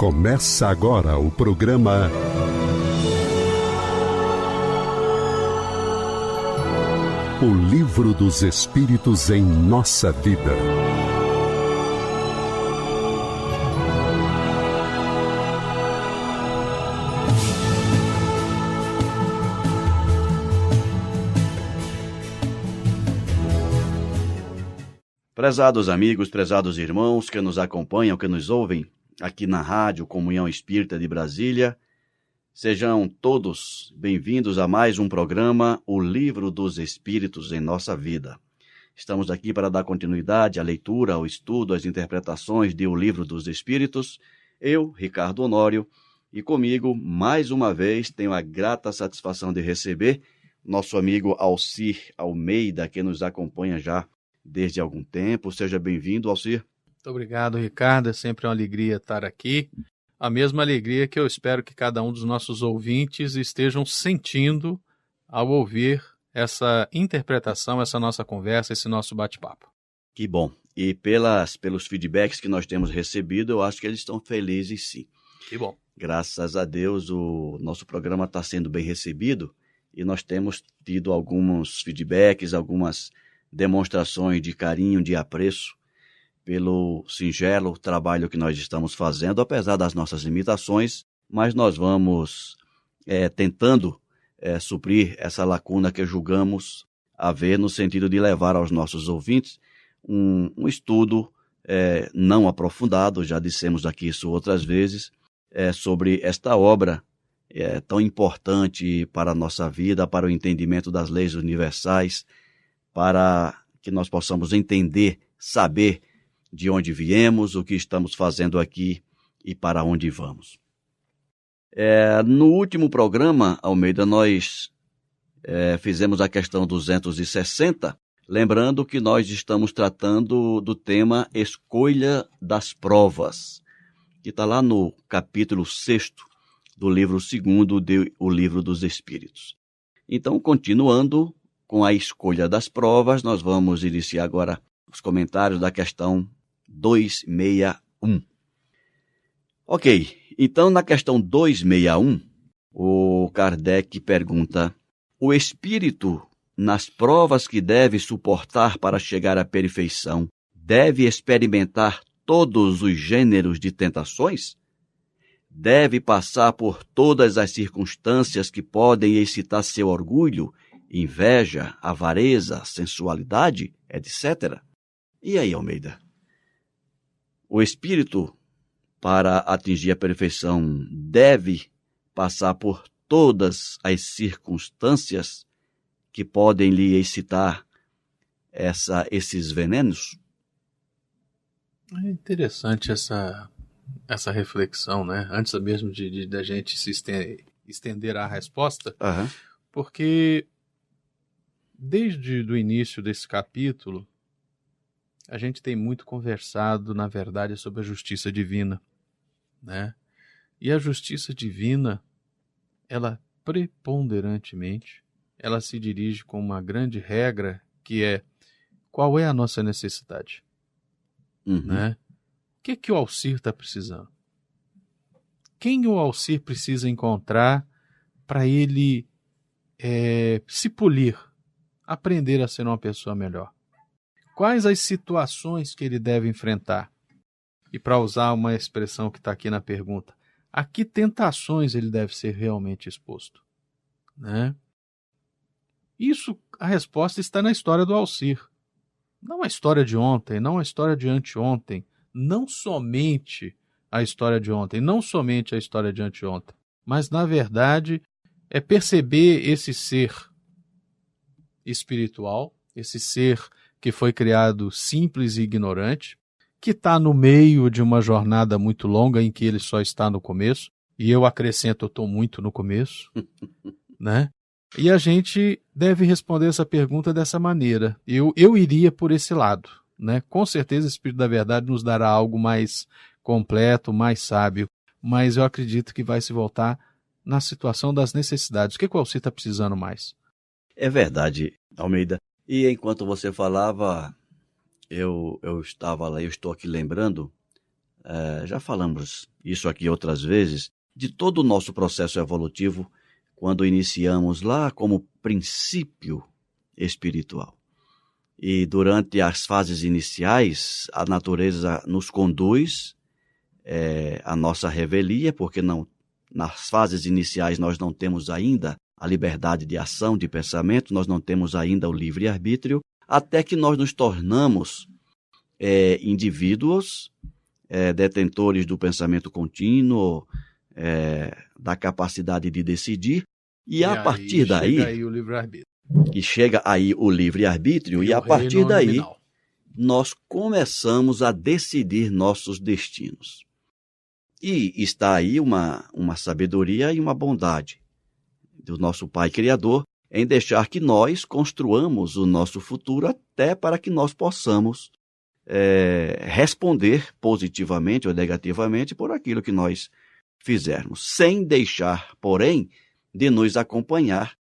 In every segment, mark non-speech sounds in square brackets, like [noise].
Começa agora o programa O Livro dos Espíritos em Nossa Vida. Prezados amigos, prezados irmãos que nos acompanham, que nos ouvem aqui na Rádio Comunhão Espírita de Brasília, sejam todos bem-vindos a mais um programa, O Livro dos Espíritos em Nossa Vida. Estamos aqui para dar continuidade à leitura, ao estudo, às interpretações de O Livro dos Espíritos. Eu, Ricardo Honório, e comigo, mais uma vez, tenho a grata satisfação de receber nosso amigo Alcir Almeida, que nos acompanha já desde algum tempo. Seja bem-vindo, Alcir. Muito obrigado, Ricardo. É sempre uma alegria estar aqui. A mesma alegria que eu espero que cada um dos nossos ouvintes estejam sentindo ao ouvir essa interpretação, essa nossa conversa, esse nosso bate-papo. Que bom. E pelas, pelos feedbacks que nós temos recebido, eu acho que eles estão felizes sim. Que bom. Graças a Deus, o nosso programa está sendo bem recebido e nós temos tido alguns feedbacks, algumas demonstrações de carinho, de apreço pelo singelo trabalho que nós estamos fazendo, apesar das nossas limitações, mas nós vamos é, tentando é, suprir essa lacuna que julgamos haver no sentido de levar aos nossos ouvintes um, um estudo é, não aprofundado, já dissemos aqui isso outras vezes, é, sobre esta obra é, tão importante para a nossa vida, para o entendimento das leis universais, para que nós possamos entender, saber de onde viemos, o que estamos fazendo aqui e para onde vamos. É, no último programa, Almeida, nós é, fizemos a questão 260, lembrando que nós estamos tratando do tema Escolha das Provas, que está lá no capítulo 6 do livro 2 de O Livro dos Espíritos. Então, continuando com a escolha das provas, nós vamos iniciar agora os comentários da questão 261. Ok, então na questão 261, o Kardec pergunta: o espírito, nas provas que deve suportar para chegar à perfeição, deve experimentar todos os gêneros de tentações? Deve passar por todas as circunstâncias que podem excitar seu orgulho inveja, avareza, sensualidade, etc. E aí, Almeida? O espírito, para atingir a perfeição, deve passar por todas as circunstâncias que podem lhe excitar essa, esses venenos? É interessante essa, essa reflexão, né? Antes mesmo de, da gente se estender, estender à resposta, uhum. porque Desde o início desse capítulo, a gente tem muito conversado, na verdade, sobre a justiça divina, né? E a justiça divina, ela preponderantemente, ela se dirige com uma grande regra que é qual é a nossa necessidade, uhum. né? O que que o Alcir está precisando? Quem o Alcir precisa encontrar para ele é, se polir aprender a ser uma pessoa melhor? Quais as situações que ele deve enfrentar? E para usar uma expressão que está aqui na pergunta, a que tentações ele deve ser realmente exposto? Né? Isso, a resposta está na história do Alcir. Não a história de ontem, não a história de anteontem, não somente a história de ontem, não somente a história de anteontem, mas na verdade é perceber esse ser espiritual, esse ser que foi criado simples e ignorante, que está no meio de uma jornada muito longa em que ele só está no começo, e eu acrescento, eu estou muito no começo, [laughs] né? E a gente deve responder essa pergunta dessa maneira. Eu, eu iria por esse lado, né? Com certeza o Espírito da Verdade nos dará algo mais completo, mais sábio, mas eu acredito que vai se voltar na situação das necessidades. O que, que o Alci está precisando mais? É verdade, Almeida. E enquanto você falava, eu, eu estava lá, eu estou aqui lembrando é, já falamos isso aqui outras vezes, de todo o nosso processo evolutivo quando iniciamos lá como princípio espiritual. E durante as fases iniciais, a natureza nos conduz é, à nossa revelia, porque não, nas fases iniciais nós não temos ainda a liberdade de ação, de pensamento, nós não temos ainda o livre-arbítrio, até que nós nos tornamos é, indivíduos é, detentores do pensamento contínuo, é, da capacidade de decidir, e, e a partir daí. Chega aí o livre-arbítrio. E chega aí o livre-arbítrio, e, e a partir daí nominal. nós começamos a decidir nossos destinos. E está aí uma, uma sabedoria e uma bondade do nosso Pai Criador em deixar que nós construamos o nosso futuro até para que nós possamos é, responder positivamente ou negativamente por aquilo que nós fizermos, sem deixar, porém, de nos acompanhar,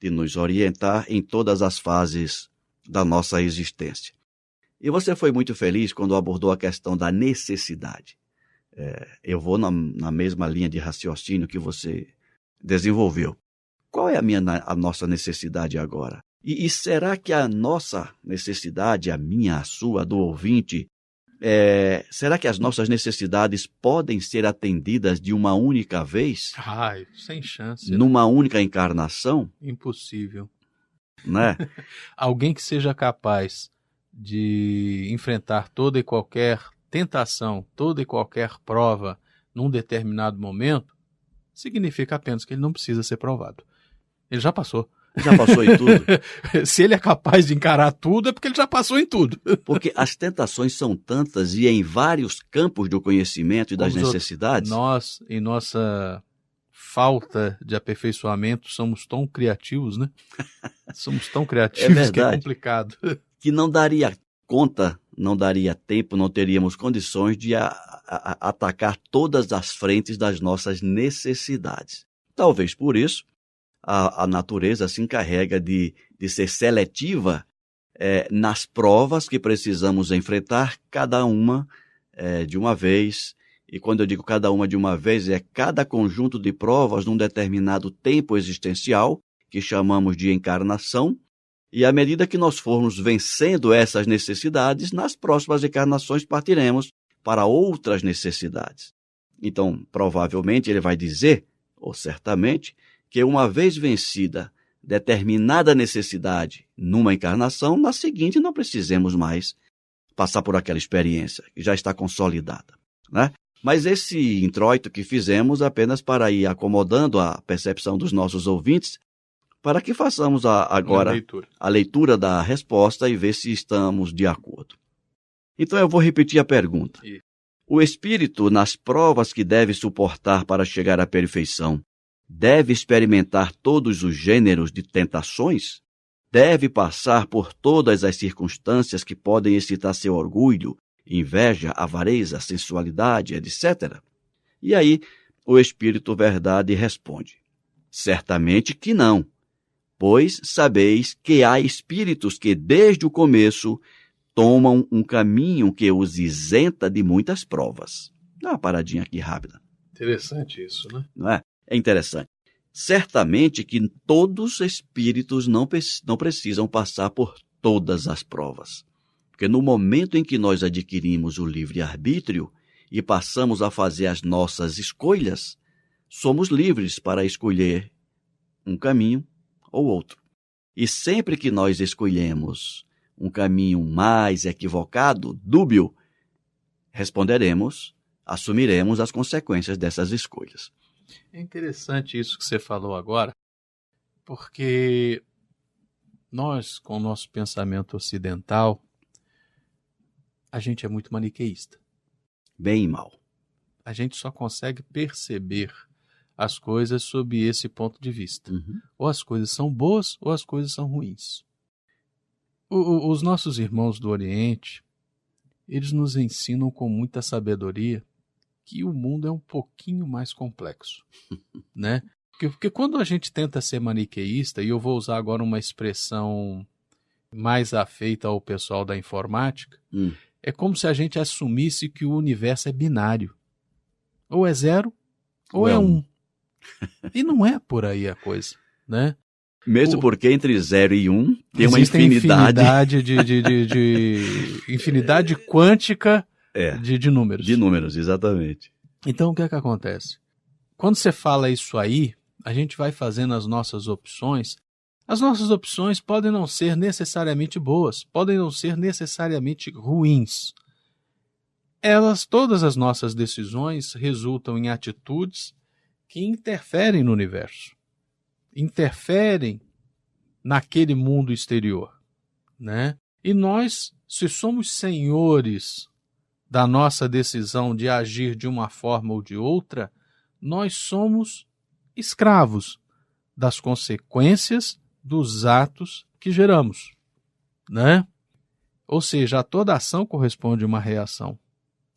de nos orientar em todas as fases da nossa existência. E você foi muito feliz quando abordou a questão da necessidade. É, eu vou na, na, mesma linha de raciocínio que você desenvolveu. Qual é a, minha, a nossa necessidade agora? E, e, será que a nossa necessidade, a minha, a sua, do ouvinte, é, será que as nossas necessidades podem ser atendidas de uma única vez? Ai, sem chance. Né? Numa né? única encarnação? Impossível. Né? [laughs] Alguém que seja capaz de enfrentar toda e qualquer tentação, toda e qualquer prova num determinado momento, significa apenas que ele não precisa ser provado. Ele já passou. Já passou em tudo. [laughs] Se ele é capaz de encarar tudo, é porque ele já passou em tudo. porque as tentações são tantas e em vários campos do conhecimento e das Como necessidades. Nós, em nossa falta de aperfeiçoamento, somos tão criativos, né? [laughs] Somos tão criativos é que é complicado. [laughs] Que não daria conta, não daria tempo, não teríamos condições de a, a, atacar todas as frentes das nossas necessidades. Talvez por isso a, a natureza se encarrega de, de ser seletiva é, nas provas que precisamos enfrentar, cada uma é, de uma vez. E quando eu digo cada uma de uma vez, é cada conjunto de provas num determinado tempo existencial, que chamamos de encarnação, e à medida que nós formos vencendo essas necessidades, nas próximas encarnações partiremos para outras necessidades. Então, provavelmente ele vai dizer, ou certamente, que uma vez vencida determinada necessidade numa encarnação, na seguinte não precisemos mais passar por aquela experiência que já está consolidada, né? Mas esse introito que fizemos apenas para ir acomodando a percepção dos nossos ouvintes, para que façamos a, agora leitura. a leitura da resposta e ver se estamos de acordo. Então eu vou repetir a pergunta. O espírito, nas provas que deve suportar para chegar à perfeição, deve experimentar todos os gêneros de tentações? Deve passar por todas as circunstâncias que podem excitar seu orgulho, inveja, avareza, sensualidade, etc. E aí, o Espírito Verdade responde: Certamente que não, pois sabeis que há espíritos que desde o começo tomam um caminho que os isenta de muitas provas. Dá uma paradinha aqui rápida. Interessante isso, né? Não é? É interessante. Certamente que todos os espíritos não, não precisam passar por todas as provas. Porque no momento em que nós adquirimos o livre-arbítrio e passamos a fazer as nossas escolhas, somos livres para escolher um caminho ou outro. E sempre que nós escolhemos um caminho mais equivocado, dúbio, responderemos, assumiremos as consequências dessas escolhas. É interessante isso que você falou agora, porque nós, com o nosso pensamento ocidental, a gente é muito maniqueísta. Bem e mal. A gente só consegue perceber as coisas sob esse ponto de vista. Uhum. Ou as coisas são boas ou as coisas são ruins. O, os nossos irmãos do Oriente, eles nos ensinam com muita sabedoria que o mundo é um pouquinho mais complexo, [laughs] né? Porque, porque quando a gente tenta ser maniqueísta, e eu vou usar agora uma expressão mais afeita ao pessoal da informática, hum. é como se a gente assumisse que o universo é binário. Ou é zero, ou, ou é, é um. um. [laughs] e não é por aí a coisa, né? Mesmo o... porque entre zero e um tem uma infinidade. infinidade de, de, de, de [laughs] infinidade quântica é, de, de números. De números, exatamente. Então o que é que acontece? Quando você fala isso aí, a gente vai fazendo as nossas opções. As nossas opções podem não ser necessariamente boas, podem não ser necessariamente ruins. Elas, todas as nossas decisões resultam em atitudes que interferem no universo, interferem naquele mundo exterior, né? E nós, se somos senhores da nossa decisão de agir de uma forma ou de outra, nós somos escravos das consequências dos atos que geramos, né? Ou seja, a toda ação corresponde uma reação,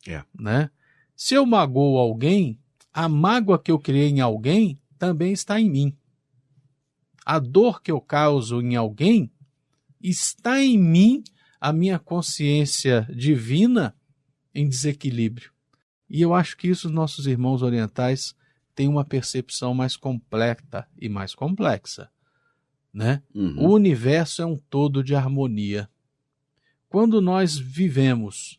é. né? Se eu magoo alguém, a mágoa que eu criei em alguém também está em mim. A dor que eu causo em alguém está em mim, a minha consciência divina em desequilíbrio. E eu acho que isso os nossos irmãos orientais têm uma percepção mais completa e mais complexa. Né? Uhum. O universo é um todo de harmonia. Quando nós vivemos,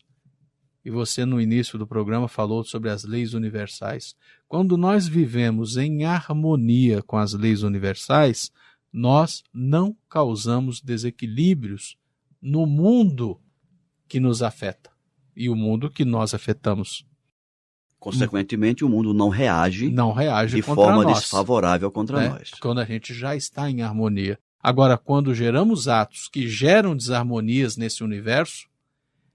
e você no início do programa falou sobre as leis universais, quando nós vivemos em harmonia com as leis universais, nós não causamos desequilíbrios no mundo que nos afeta e o mundo que nós afetamos. Consequentemente, o mundo não reage, não reage de forma nós, desfavorável contra né? nós. Quando a gente já está em harmonia. Agora, quando geramos atos que geram desarmonias nesse universo,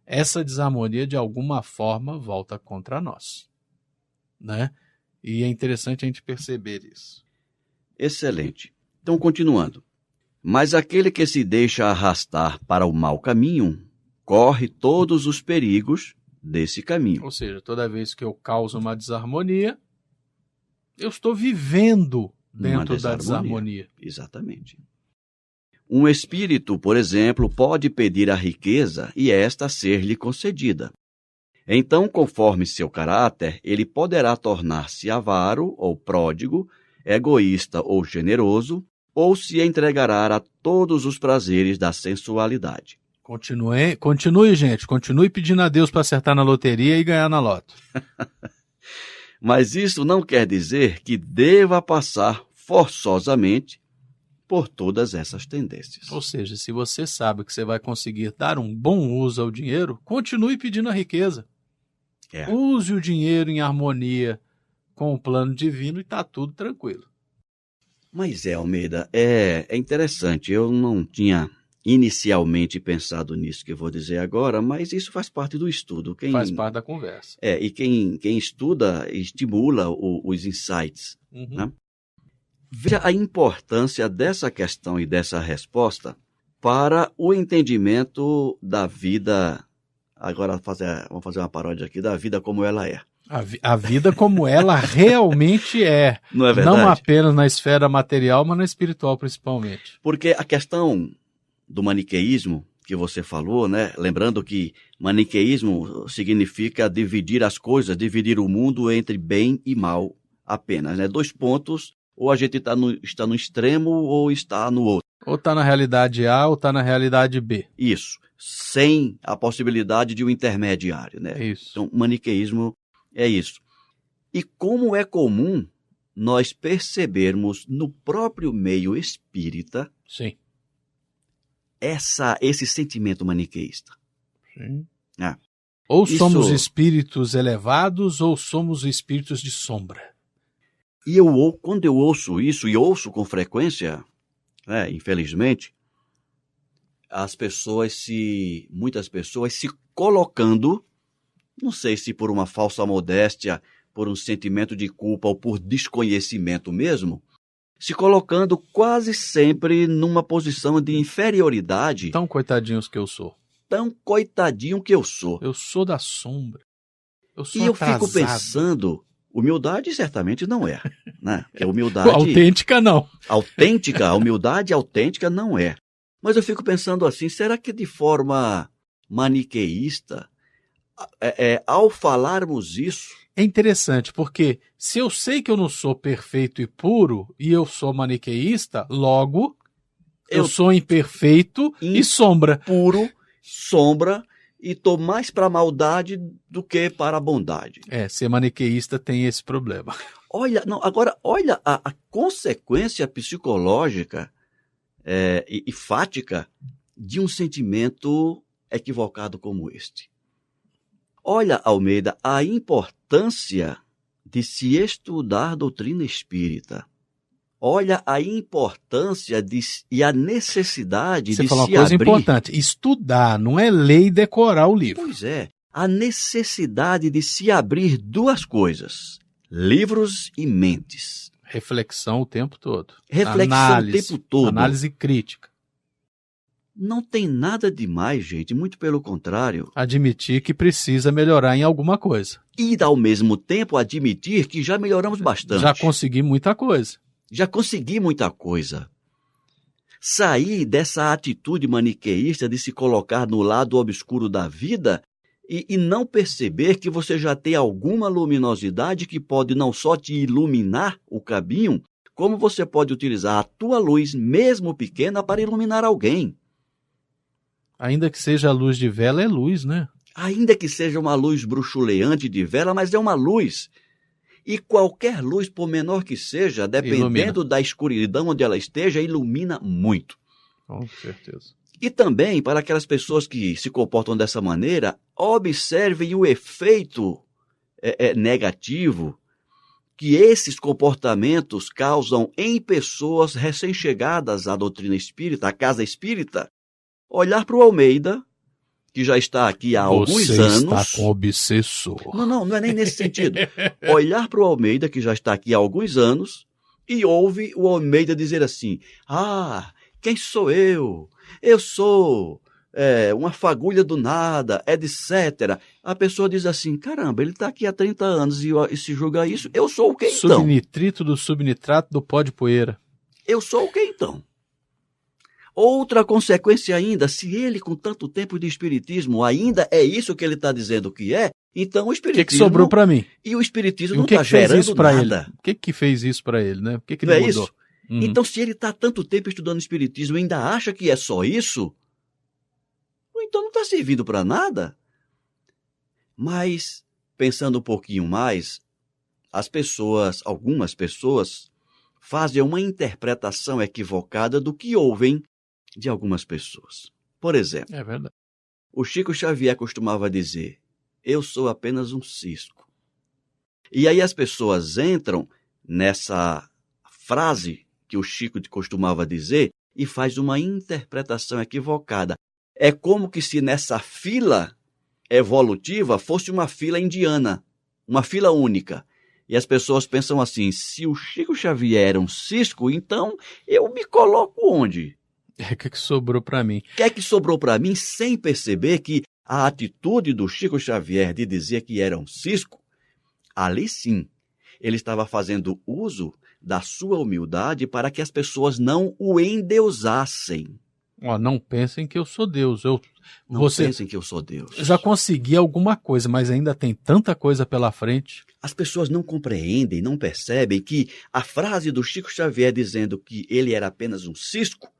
essa desarmonia de alguma forma volta contra nós. Né? E é interessante a gente perceber isso. Excelente. Então, continuando. Mas aquele que se deixa arrastar para o mau caminho corre todos os perigos desse caminho. Ou seja, toda vez que eu causo uma desarmonia, eu estou vivendo dentro desarmonia. da desarmonia. Exatamente. Um espírito, por exemplo, pode pedir a riqueza e esta ser-lhe concedida. Então, conforme seu caráter, ele poderá tornar-se avaro ou pródigo, egoísta ou generoso, ou se entregará a todos os prazeres da sensualidade. Continue, continue, gente. Continue pedindo a Deus para acertar na loteria e ganhar na loto. [laughs] Mas isso não quer dizer que deva passar forçosamente por todas essas tendências. Ou seja, se você sabe que você vai conseguir dar um bom uso ao dinheiro, continue pedindo a riqueza. É. Use o dinheiro em harmonia com o plano divino e está tudo tranquilo. Mas é, Almeida, é, é interessante. Eu não tinha inicialmente pensado nisso que eu vou dizer agora, mas isso faz parte do estudo. Quem, faz parte da conversa. É, e quem, quem estuda estimula o, os insights. Uhum. Né? Veja a importância dessa questão e dessa resposta para o entendimento da vida. Agora fazer, vamos fazer uma paródia aqui da vida como ela é. A, vi a vida como ela realmente é. Não é verdade? Não apenas na esfera material, mas na espiritual principalmente. Porque a questão do maniqueísmo que você falou, né? Lembrando que maniqueísmo significa dividir as coisas, dividir o mundo entre bem e mal apenas, né? Dois pontos, ou a gente tá no, está no extremo ou está no outro. Ou está na realidade A ou está na realidade B. Isso, sem a possibilidade de um intermediário, né? Isso. Então, maniqueísmo é isso. E como é comum nós percebermos no próprio meio espírita Sim essa, esse sentimento maniqueísta. Sim. É. Ou Isso... somos espíritos elevados ou somos espíritos de sombra. E eu, quando eu ouço isso, e ouço com frequência, né, infelizmente, as pessoas se. muitas pessoas se colocando, não sei se por uma falsa modéstia, por um sentimento de culpa ou por desconhecimento mesmo, se colocando quase sempre numa posição de inferioridade. Tão coitadinhos que eu sou. Tão coitadinho que eu sou. Eu sou da sombra. Eu sou e eu atrasado. fico pensando, humildade certamente não é, [laughs] né? Porque humildade autêntica não. Autêntica, a humildade autêntica não é. Mas eu fico pensando assim, será que de forma maniqueísta é, é, ao falarmos isso. É interessante, porque se eu sei que eu não sou perfeito e puro, e eu sou maniqueísta, logo eu, eu sou imperfeito e sombra. Puro, sombra, e estou mais para a maldade do que para a bondade. É, ser maniqueísta tem esse problema. Olha, não, agora, olha a, a consequência psicológica é, e, e fática de um sentimento equivocado como este. Olha, Almeida, a importância de se estudar doutrina espírita. Olha a importância de, e a necessidade Você de falou se uma coisa abrir. importante: estudar, não é ler e decorar o livro. Pois é, a necessidade de se abrir duas coisas: livros e mentes. Reflexão o tempo todo. Reflexão análise, o tempo todo. Análise crítica. Não tem nada demais, gente, muito pelo contrário. Admitir que precisa melhorar em alguma coisa. E, ao mesmo tempo, admitir que já melhoramos bastante. Já consegui muita coisa. Já consegui muita coisa. Sair dessa atitude maniqueísta de se colocar no lado obscuro da vida e, e, não perceber que você já tem alguma luminosidade que pode não só te iluminar o caminho, como você pode utilizar a tua luz, mesmo pequena, para iluminar alguém. Ainda que seja a luz de vela, é luz, né? Ainda que seja uma luz bruxuleante de vela, mas é uma luz. E qualquer luz, por menor que seja, dependendo ilumina. da escuridão onde ela esteja, ilumina muito. Com certeza. E também, para aquelas pessoas que se comportam dessa maneira, observem o efeito é, é, negativo que esses comportamentos causam em pessoas recém-chegadas à doutrina espírita, à casa espírita. Olhar para o Almeida, que já está aqui há Você alguns anos. está com obsessor. Não, não, não é nem nesse sentido. [laughs] Olhar para o Almeida, que já está aqui há alguns anos, e ouve o Almeida dizer assim: Ah, quem sou eu? Eu sou é, uma fagulha do nada, etc. A pessoa diz assim: caramba, ele está aqui há 30 anos e, e, se julga isso. Eu sou o que então? Subnitrito do subnitrato do pó de poeira. Eu sou o que então? Outra consequência ainda, se ele com tanto tempo de espiritismo ainda é isso que ele está dizendo que é, então o espiritismo. O que, que sobrou para mim? E o espiritismo e não está tá gerando isso nada. Ele? O que que fez isso para ele, né? O que que não ele é mudou? isso? Uhum. Então, se ele está tanto tempo estudando espiritismo e ainda acha que é só isso, então não está servindo para nada. Mas, pensando um pouquinho mais, as pessoas, algumas pessoas, fazem uma interpretação equivocada do que ouvem de algumas pessoas. Por exemplo, É o Chico Xavier costumava dizer: Eu sou apenas um cisco. E aí as pessoas entram nessa frase que o Chico costumava dizer e faz uma interpretação equivocada. É como que se nessa fila evolutiva fosse uma fila indiana, uma fila única. E as pessoas pensam assim: se o Chico Xavier era um cisco, então eu me coloco onde? [laughs] É o que, que sobrou para mim. O que é que sobrou para mim sem perceber que a atitude do Chico Xavier de dizer que era um cisco, ali sim, ele estava fazendo uso da sua humildade para que as pessoas não o endeusassem. Ó, não pensem que eu sou Deus. Eu, Não você pensem que eu sou Deus. já consegui alguma coisa, mas ainda tem tanta coisa pela frente. As pessoas não compreendem, não percebem que a frase do Chico Xavier dizendo que ele era apenas um cisco,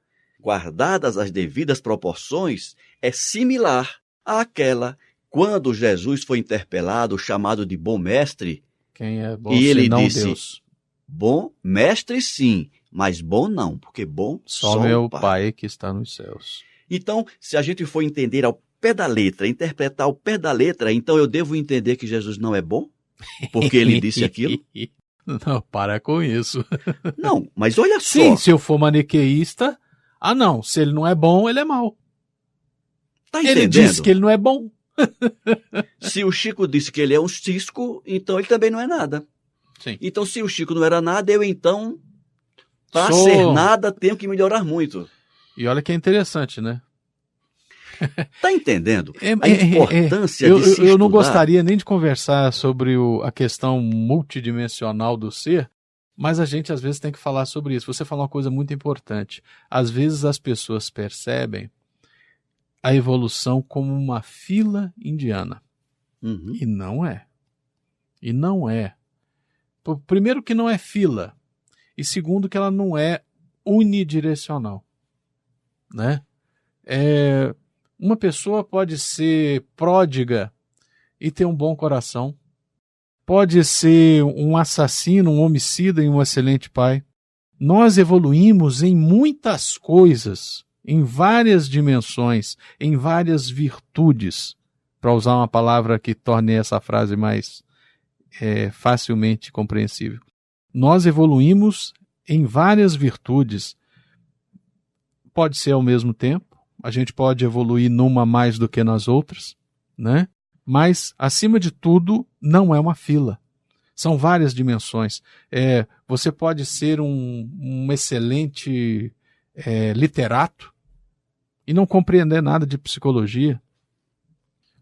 guardadas as devidas proporções, é similar àquela quando Jesus foi interpelado, chamado de bom mestre, Quem é bom E ele disse, Deus? bom mestre sim, mas bom não, porque bom Só, só meu o pai. pai que está nos céus. Então, se a gente for entender ao pé da letra, interpretar ao pé da letra, então eu devo entender que Jesus não é bom? Porque ele disse aquilo? [laughs] Não, para com isso. Não, mas olha só. Sim, se eu for maniqueísta, ah não, se ele não é bom, ele é mau. tá Ele disse que ele não é bom. [laughs] Se o Chico disse que ele é um cisco, então ele também não é nada. Sim. Então, se o Chico não era nada, eu então, para Sou- ser nada, tenho que melhorar muito. E olha que é interessante, né? [laughs] Tá entendendo? É- A é- é- importância eu, de se eu- eu não gostaria nem de conversar sobre o- a questão multidimensional do ser, mas a gente às vezes tem que falar sobre isso. Você falou uma coisa muito importante. Às vezes as pessoas percebem a evolução como uma fila indiana. Uhum. E não é. E não é. Primeiro, que não é fila. E segundo, que ela não é unidirecional. Né? É, uma pessoa pode ser pródiga e ter um bom coração. Pode ser um assassino, um homicida e um excelente pai. Nós evoluímos em muitas coisas, em várias dimensões, em várias virtudes, para usar uma palavra que torne essa frase mais é, facilmente compreensível. Nós evoluímos em várias virtudes. Pode ser ao mesmo tempo, a gente pode evoluir numa mais do que nas outras, né? Mas, acima de tudo, não é uma fila. São várias dimensões. É, você pode ser um, um excelente é, literato e não compreender nada de psicologia.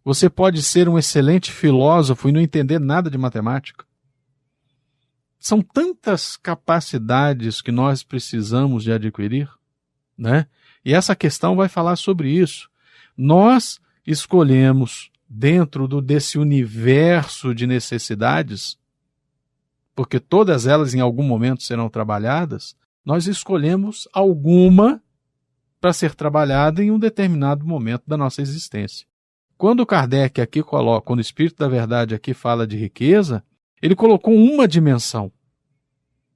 Você pode ser um excelente filósofo e não entender nada de matemática. São tantas capacidades que nós precisamos de adquirir, né? E essa questão vai falar sobre isso. Nós escolhemos dentro do, desse universo de necessidades, porque todas elas em algum momento serão trabalhadas, nós escolhemos alguma para ser trabalhada em um determinado momento da nossa existência. Quando Kardec aqui coloca, quando o Espírito da Verdade aqui fala de riqueza, ele colocou uma dimensão,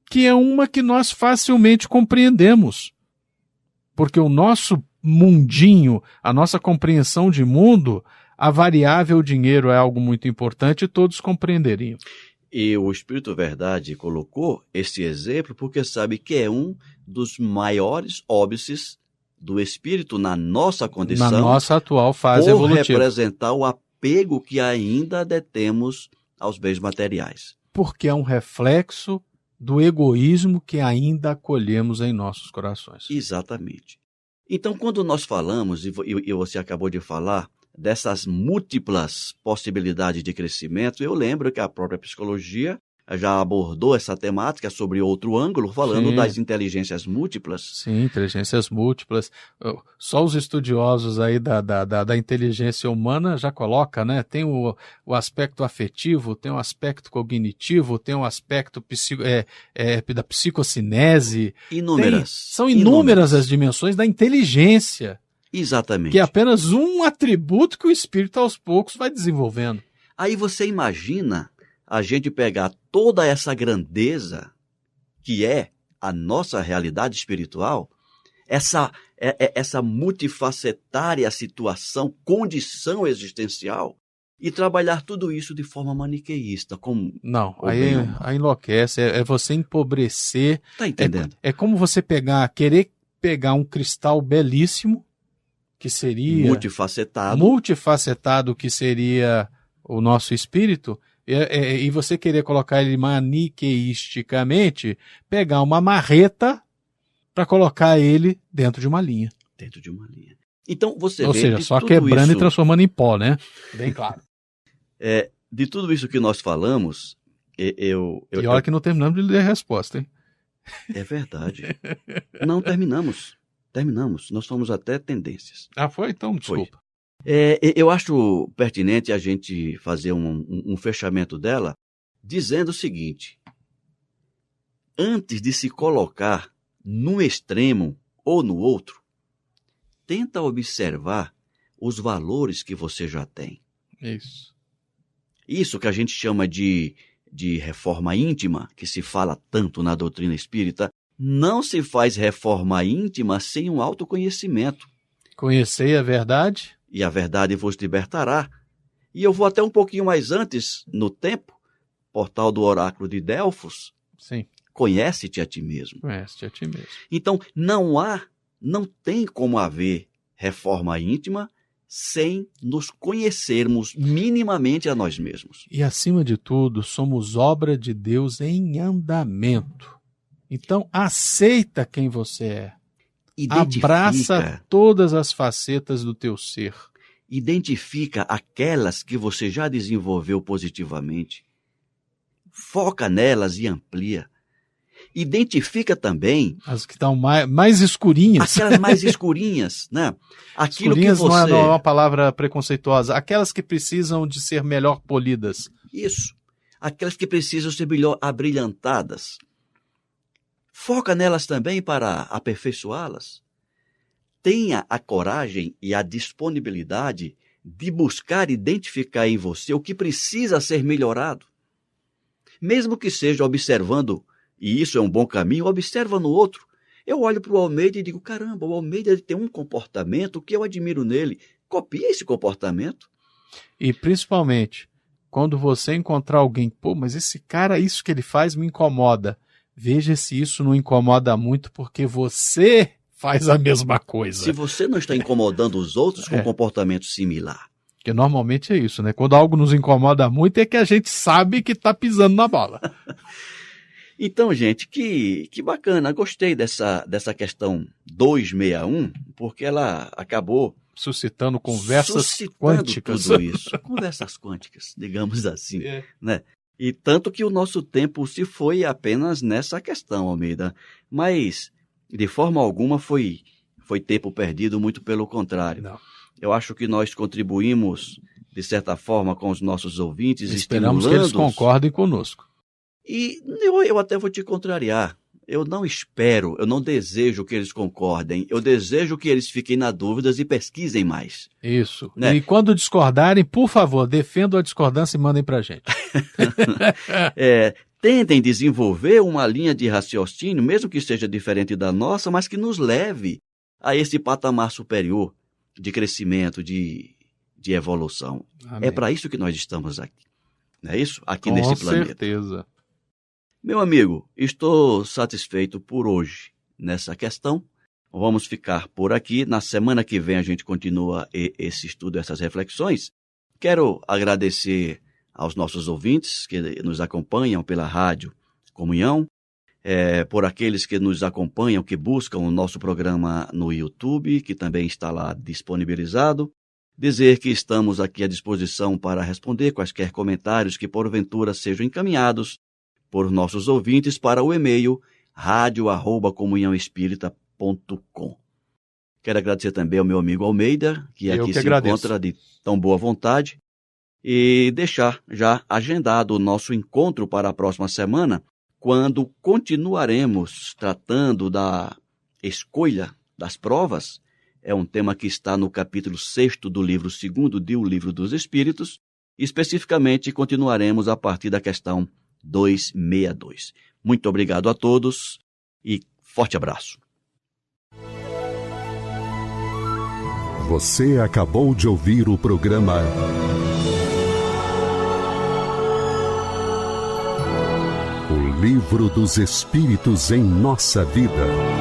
que é uma que nós facilmente compreendemos. Porque o nosso mundinho, a nossa compreensão de mundo, a variável dinheiro é algo muito importante e todos compreenderiam. E o Espírito Verdade colocou esse exemplo porque sabe que é um dos maiores óbices do espírito na nossa condição. Na nossa atual fase por evolutiva. representar o apego que ainda detemos aos bens materiais. Porque é um reflexo do egoísmo que ainda acolhemos em nossos corações. Exatamente. Então, quando nós falamos, e você acabou de falar, dessas múltiplas possibilidades de crescimento, eu lembro que a própria psicologia já abordou essa temática sobre outro ângulo, falando Sim. das inteligências múltiplas. Sim, inteligências múltiplas. Só os estudiosos aí da, da, da, da inteligência humana já coloca, né? Tem o, o aspecto afetivo, tem o aspecto cognitivo, tem o aspecto psico, é, é, da psicocinese. Inúmeras. Tem, são inúmeras, inúmeras as dimensões da inteligência. Exatamente. Que é apenas um atributo que o espírito aos poucos vai desenvolvendo. Aí você imagina a gente pegar toda essa grandeza que é a nossa realidade espiritual, essa, é, é, essa multifacetária situação, condição existencial, e trabalhar tudo isso de forma maniqueísta. Como Não, aí, aí enlouquece, é, é, você empobrecer. Tá entendendo? É, é como você pegar, querer pegar um cristal belíssimo, que seria. Multifacetado. Multifacetado, que seria o nosso espírito, e, e, você querer colocar ele maniqueisticamente, pegar uma marreta para colocar ele dentro de uma linha. Dentro de uma linha. Então você Ou vê. seja, só quebrando isso, e transformando em pó, né? Bem claro. é, de tudo isso que nós falamos, eu. eu e olha eu... que não terminamos de ler a resposta, hein? É verdade. não terminamos. Terminamos. Nós fomos até tendências. Ah, foi? Então, desculpa. Foi. É, eu acho pertinente a gente fazer um, um, um fechamento dela dizendo o seguinte: antes de se colocar num extremo ou no outro, tenta observar os valores que você já tem. Isso. Isso que a gente chama de, de reforma íntima, que se fala tanto na doutrina espírita, não se faz reforma íntima sem um autoconhecimento. Conhecei a verdade e a verdade vos libertará. E eu vou até um pouquinho mais antes no tempo, portal do oráculo de Delfos. Sim. Conhece-te a ti mesmo. Conhece-te a ti mesmo. Então, não há, não tem como haver reforma íntima sem nos conhecermos minimamente a nós mesmos. E acima de tudo, somos obra de Deus em andamento. Então, aceita quem você é. Identifica, Abraça todas as facetas do teu ser. Identifica aquelas que você já desenvolveu positivamente. Foca nelas e amplia. identifica também as que estão mais, mais escurinhas. Aquelas mais [laughs] escurinhas, né? Aquilo escurinhas que você... não, é, não é uma palavra preconceituosa. Aquelas que precisam de ser melhor polidas. Isso. Aquelas que precisam ser melhor abrilhantadas. Foca nelas também para aperfeiçoá-las. Tenha a coragem e a disponibilidade de buscar identificar em você o que precisa ser melhorado. Mesmo que seja observando e isso é um bom caminho, observa no outro. Eu olho para o Almeida e digo: caramba, o Almeida tem um comportamento que eu admiro nele. Copia esse comportamento. E principalmente, quando você encontrar alguém, pô, mas esse cara, isso que ele faz me incomoda. Veja se isso não incomoda muito, porque você faz a mesma coisa. Se você não está incomodando os outros com é. um comportamento similar. Que normalmente é isso, né? Quando algo nos incomoda muito é que a gente sabe que está pisando na bola. [laughs] Então, gente, que, que bacana. Gostei dessa, dessa questão 261, porque ela acabou suscitando conversas suscitando quânticas. tudo isso. [laughs] Conversas quânticas, digamos assim, é. né? E tanto que o nosso tempo se foi apenas nessa questão, Almeida. Mas, de forma alguma, foi, foi tempo perdido, muito pelo contrário. Não. Eu acho que nós contribuímos, de certa forma, com os nossos ouvintes. Esperamos que eles concordem conosco. E eu, eu até vou te contrariar. Eu não espero, eu não desejo que eles concordem. Eu desejo que eles fiquem na dúvidas e pesquisem mais. Isso. Né? E quando discordarem, por favor, defendam a discordância e mandem para a gente. [laughs] é, tentem desenvolver uma linha de raciocínio, mesmo que seja diferente da nossa, mas que nos leve a esse patamar superior de crescimento, de, de evolução. É Amém. É para isso que nós estamos aqui. Não é isso? Aqui Com nesse planeta. Com certeza. Meu amigo, estou satisfeito por hoje nessa questão. Vamos ficar por aqui. Na semana que vem a gente continua esse estudo, essas reflexões. Quero agradecer aos nossos ouvintes que nos acompanham pela rádio Comunhão, é, por aqueles que nos acompanham, que buscam o nosso programa no YouTube, que também está lá disponibilizado. Dizer que estamos aqui à disposição para responder quaisquer comentários que porventura sejam encaminhados por nossos ouvintes para o e-mail radio@comunhãoespírita.com. Quero agradecer também ao meu amigo Almeida, que Eu aqui que se agradeço. encontra de tão boa vontade, e deixar já agendado o nosso encontro para a próxima semana, quando continuaremos tratando da escolha das provas. É um tema que está no capítulo 6 do livro 2 de O Livro dos Espíritos. Especificamente, continuaremos a partir da questão 262. Muito obrigado a todos e forte abraço. Você acabou de ouvir o programa O Livro dos Espíritos em Nossa Vida.